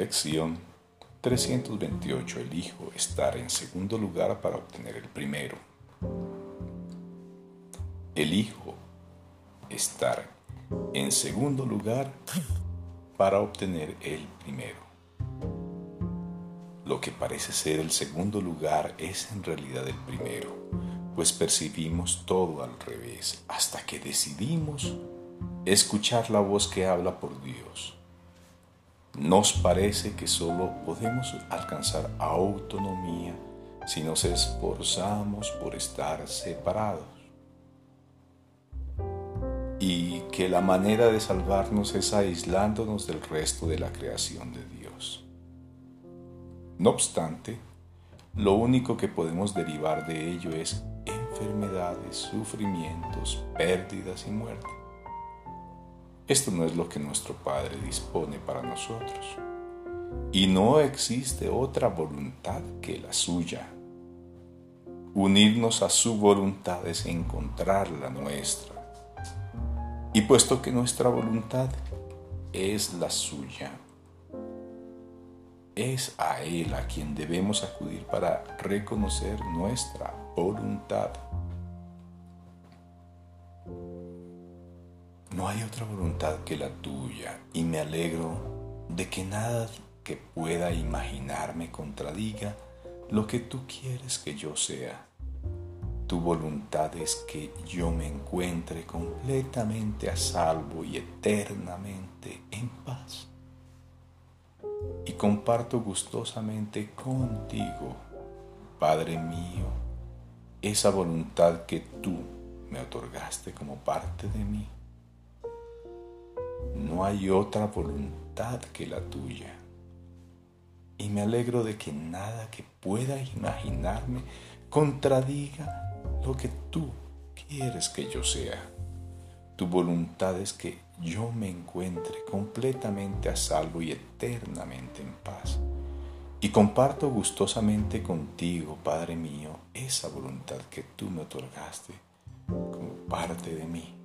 Lección 328. Elijo estar en segundo lugar para obtener el primero. Elijo estar en segundo lugar para obtener el primero. Lo que parece ser el segundo lugar es en realidad el primero, pues percibimos todo al revés hasta que decidimos escuchar la voz que habla por Dios nos parece que solo podemos alcanzar autonomía si nos esforzamos por estar separados y que la manera de salvarnos es aislándonos del resto de la creación de Dios. No obstante, lo único que podemos derivar de ello es enfermedades, sufrimientos, pérdidas y muerte. Esto no es lo que nuestro Padre dispone para nosotros. Y no existe otra voluntad que la suya. Unirnos a su voluntad es encontrar la nuestra. Y puesto que nuestra voluntad es la suya, es a Él a quien debemos acudir para reconocer nuestra voluntad. No hay otra voluntad que la tuya y me alegro de que nada que pueda imaginarme contradiga lo que tú quieres que yo sea. Tu voluntad es que yo me encuentre completamente a salvo y eternamente en paz. Y comparto gustosamente contigo, Padre mío, esa voluntad que tú me otorgaste como parte de mí no hay otra voluntad que la tuya. Y me alegro de que nada que pueda imaginarme contradiga lo que tú quieres que yo sea. Tu voluntad es que yo me encuentre completamente a salvo y eternamente en paz. Y comparto gustosamente contigo, Padre mío, esa voluntad que tú me otorgaste como parte de mí.